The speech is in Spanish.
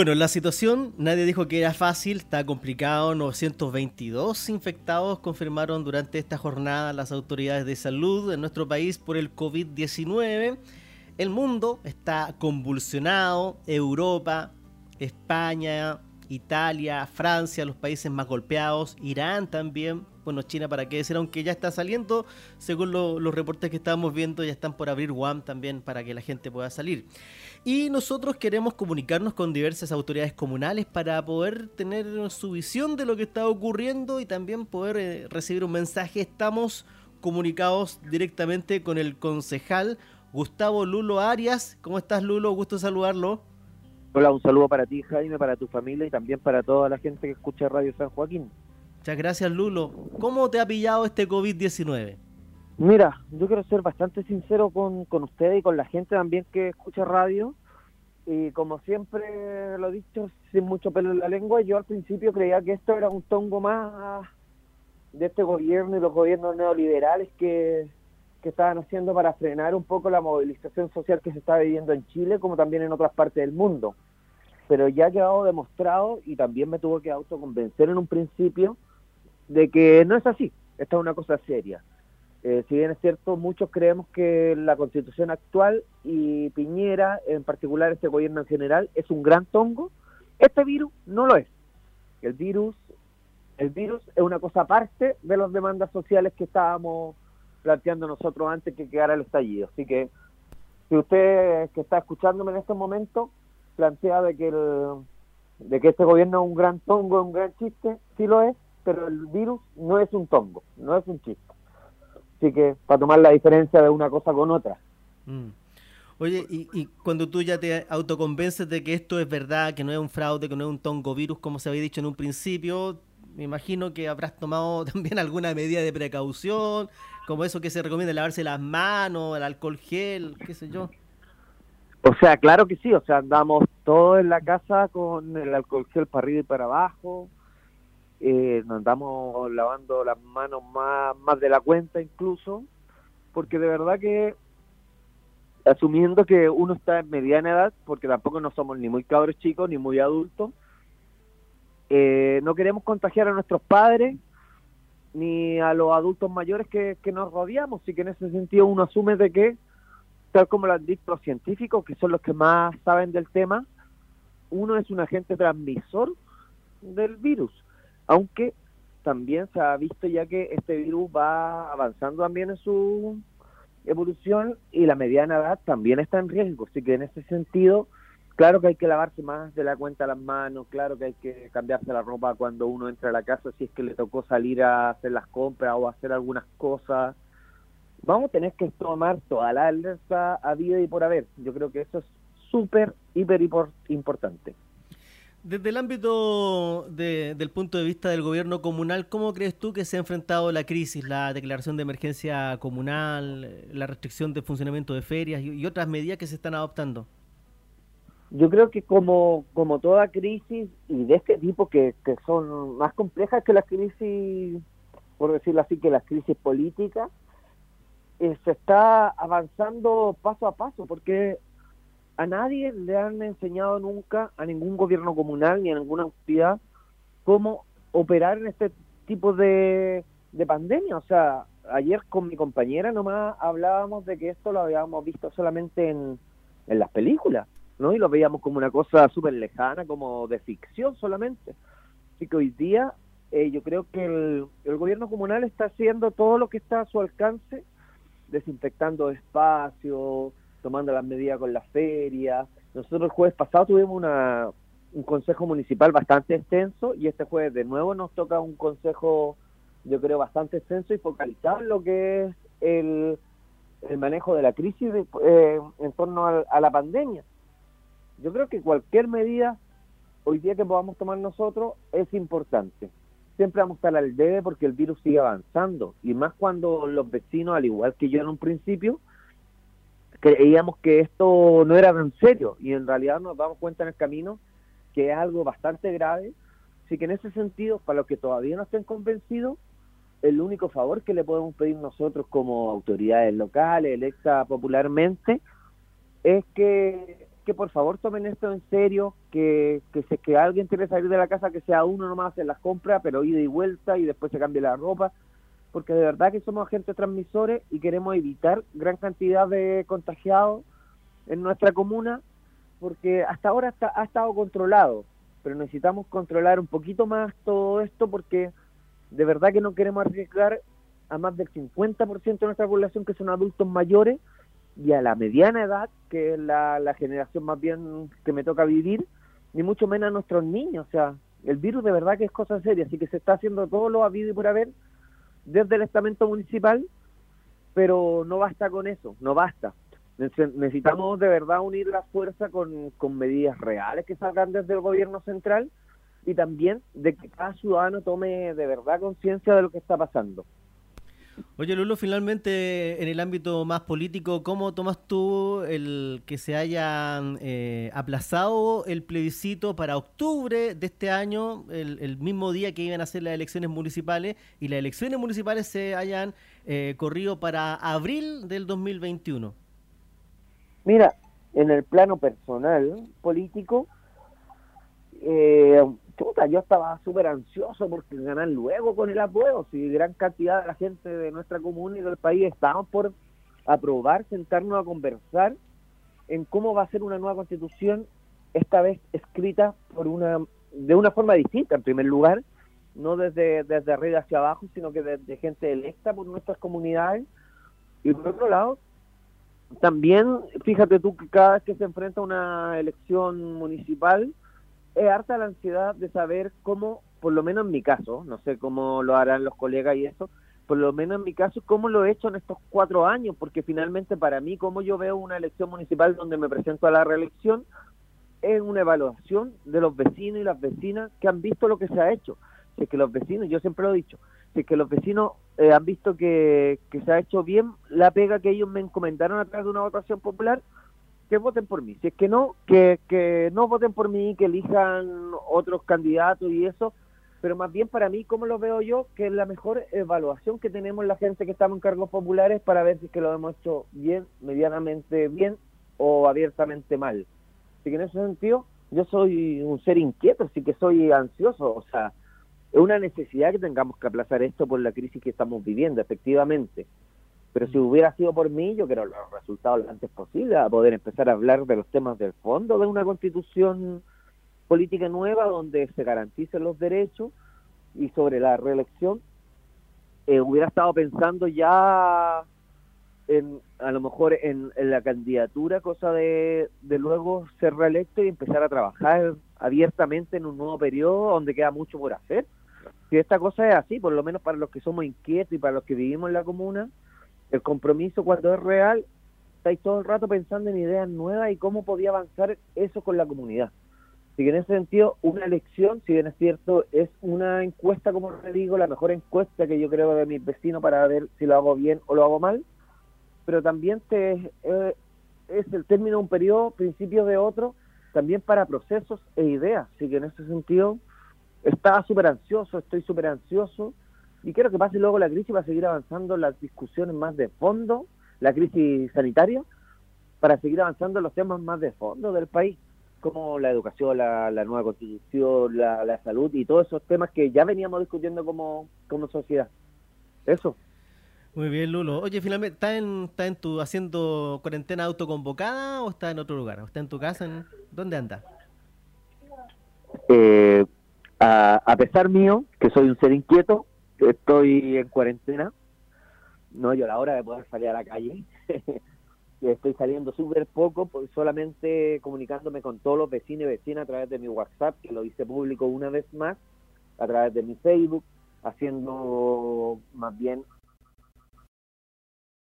Bueno, la situación, nadie dijo que era fácil, está complicado. 922 infectados confirmaron durante esta jornada las autoridades de salud en nuestro país por el COVID-19. El mundo está convulsionado, Europa, España, Italia, Francia, los países más golpeados, Irán también, bueno, China para qué decir, aunque ya está saliendo, según los reportes que estábamos viendo, ya están por abrir Guam también para que la gente pueda salir. Y nosotros queremos comunicarnos con diversas autoridades comunales para poder tener su visión de lo que está ocurriendo y también poder eh, recibir un mensaje. Estamos comunicados directamente con el concejal Gustavo Lulo Arias. ¿Cómo estás, Lulo? Gusto saludarlo. Hola, un saludo para ti, Jaime, para tu familia y también para toda la gente que escucha Radio San Joaquín. Muchas gracias, Lulo. ¿Cómo te ha pillado este COVID-19? Mira, yo quiero ser bastante sincero con, con usted y con la gente también que escucha radio. Y como siempre lo he dicho, sin mucho pelo en la lengua, yo al principio creía que esto era un tongo más de este gobierno y los gobiernos neoliberales que, que estaban haciendo para frenar un poco la movilización social que se está viviendo en Chile como también en otras partes del mundo. Pero ya ha quedado demostrado y también me tuvo que autoconvencer en un principio de que no es así, esta es una cosa seria. Eh, si bien es cierto, muchos creemos que la constitución actual y Piñera, en particular este gobierno en general, es un gran tongo, este virus no lo es. El virus, el virus es una cosa aparte de las demandas sociales que estábamos planteando nosotros antes que quedara el estallido. Así que si usted que está escuchándome en este momento plantea de que el, de que este gobierno es un gran tongo, un gran chiste, sí lo es, pero el virus no es un tongo, no es un chiste. Así que para tomar la diferencia de una cosa con otra. Mm. Oye, y, y, cuando tú ya te autoconvences de que esto es verdad, que no es un fraude, que no es un tongo virus, como se había dicho en un principio, me imagino que habrás tomado también alguna medida de precaución, como eso que se recomienda lavarse las manos, el alcohol gel, qué sé yo. O sea, claro que sí, o sea, andamos todos en la casa con el alcohol gel para arriba y para abajo, eh, nos andamos lavando las manos más, más de la cuenta incluso, porque de verdad que asumiendo que uno está en mediana edad, porque tampoco no somos ni muy cabros chicos ni muy adultos, eh, no queremos contagiar a nuestros padres ni a los adultos mayores que, que nos rodeamos, y que en ese sentido uno asume de que, tal como lo han dicho los científicos, que son los que más saben del tema, uno es un agente transmisor del virus, aunque también se ha visto ya que este virus va avanzando también en su evolución y la mediana edad también está en riesgo, así que en ese sentido Claro que hay que lavarse más de la cuenta las manos, claro que hay que cambiarse la ropa cuando uno entra a la casa si es que le tocó salir a hacer las compras o hacer algunas cosas. Vamos a tener que tomar toda la alerta a vida y por haber. Yo creo que eso es súper, hiper importante. Desde el ámbito del punto de vista del gobierno comunal, ¿cómo crees tú que se ha enfrentado la crisis, la declaración de emergencia comunal, la restricción de funcionamiento de ferias y otras medidas que se están adoptando? yo creo que como, como toda crisis y de este tipo que, que son más complejas que las crisis, por decirlo así, que las crisis políticas, eh, se está avanzando paso a paso porque a nadie le han enseñado nunca, a ningún gobierno comunal ni a ninguna entidad, cómo operar en este tipo de, de pandemia. O sea, ayer con mi compañera nomás hablábamos de que esto lo habíamos visto solamente en, las películas ¿no? Y lo veíamos como una cosa súper lejana, como de ficción solamente. Así que hoy día eh, yo creo que el, gobierno comunal está haciendo todo lo que está a su alcance, desinfectando espacios, tomando las medidas con la feria. Nosotros el jueves pasado tuvimos una, un consejo municipal bastante extenso y este jueves de nuevo nos toca un consejo, yo creo, bastante extenso y focalizado en lo que es el, el manejo de la crisis eh, en torno a la pandemia yo creo que cualquier medida hoy día que podamos tomar nosotros es importante. Siempre vamos a estar al debe porque el virus sigue avanzando y más cuando los vecinos, al igual que yo en un principio, creíamos que esto no era tan serio y en realidad nos damos cuenta en el camino que es algo bastante grave. Así que en ese sentido, para los que todavía no estén convencidos, el único favor que le podemos pedir nosotros como autoridades locales, electas popularmente, es que que por favor tomen esto en serio, que, que si que alguien quiere salir de la casa, que sea uno nomás en las compras, pero ida y vuelta y después se cambie la ropa, porque de verdad que somos agentes transmisores y queremos evitar gran cantidad de contagiados en nuestra comuna, porque hasta ahora está, ha estado controlado, pero necesitamos controlar un poquito más todo esto porque de verdad que no queremos arriesgar a más del 50% de nuestra población que son adultos mayores y a la mediana edad, que es la, generación más bien que me toca vivir, ni mucho menos a nuestros niños. O sea, el virus de verdad que es cosa seria, así que se está haciendo todo lo habido y por haber desde el estamento municipal, pero no basta con eso, no basta. Necesitamos de verdad unir la fuerza con, con medidas reales que salgan desde el gobierno central y también de que cada ciudadano tome de verdad conciencia de lo que está pasando. Oye, Lulo, finalmente en el ámbito más político, ¿cómo tomas tú el que se haya eh, aplazado el plebiscito para octubre de este año, el, mismo día que iban a ser las elecciones municipales, y las elecciones municipales se hayan eh, corrido para abril del 2021? Mira, en el plano personal, político, eh, yo estaba súper ansioso porque ganar luego con el apruebo. Si gran cantidad de la gente de nuestra comuna y del país estamos por aprobar, sentarnos a conversar en cómo va a ser una nueva constitución, esta vez escrita por una de una forma distinta, en primer lugar, no desde, desde arriba hacia abajo, sino que desde gente electa por nuestras comunidades. Y por otro lado, también, fíjate tú que cada vez que se enfrenta una elección municipal, es harta la ansiedad de saber cómo, por lo menos en mi caso, no sé cómo lo harán los colegas y eso, por lo menos en mi caso, cómo lo he hecho en estos cuatro años, porque finalmente para mí, cómo yo veo una elección municipal donde me presento a la reelección, es una evaluación de los vecinos y las vecinas que han visto lo que se ha hecho. Si es que los vecinos, yo siempre lo he dicho, si es que los vecinos eh, han visto que, que se ha hecho bien la pega que ellos me encomendaron a través de una votación popular, que voten por mí. Si es que no, que, que no voten por mí, que elijan otros candidatos y eso. Pero más bien para mí, como lo veo yo, que es la mejor evaluación que tenemos la gente que estamos en cargos populares para ver si es que lo hemos hecho bien, medianamente bien o abiertamente mal. Así que en ese sentido, yo soy un ser inquieto, así que soy ansioso. O sea, es una necesidad que tengamos que aplazar esto por la crisis que estamos viviendo, efectivamente. Pero si hubiera sido por mí, yo quiero los resultados lo antes posible, a poder empezar a hablar de los temas del fondo de una constitución política nueva donde se garanticen los derechos y sobre la reelección, eh, hubiera estado pensando ya en, a lo mejor en, la candidatura, cosa de, de luego ser reelecto y empezar a trabajar abiertamente en un nuevo periodo donde queda mucho por hacer. Si esta cosa es así, por lo menos para los que somos inquietos y para los que vivimos en la comuna, el compromiso cuando es real, estáis todo el rato pensando en ideas nuevas y cómo podía avanzar eso con la comunidad. Así que en ese sentido, una elección, si bien es cierto, es una encuesta, como te digo, la mejor encuesta que yo creo de mis vecinos para ver si lo hago bien o lo hago mal, pero también te, eh, es el término de un periodo, principios de otro, también para procesos e ideas. Así que en ese sentido, estaba súper ansioso, estoy súper ansioso y quiero que pase luego la crisis para seguir avanzando las discusiones más de fondo, la crisis sanitaria, para seguir avanzando los temas más de fondo del país, como la educación, la, nueva constitución, la, salud y todos esos temas que ya veníamos discutiendo como, como sociedad. Eso. Muy bien, Lulo. Oye, finalmente, ¿está en, está en tu haciendo cuarentena autoconvocada o está en otro lugar? ¿O está en tu casa? En, ¿Dónde anda? Eh, a, a pesar mío, que soy un ser inquieto, estoy en cuarentena, no yo la hora de poder salir a la calle, estoy saliendo súper poco, pues solamente comunicándome con todos los vecinos y vecinas a través de mi WhatsApp, que lo hice público una vez más, a través de mi Facebook, haciendo más bien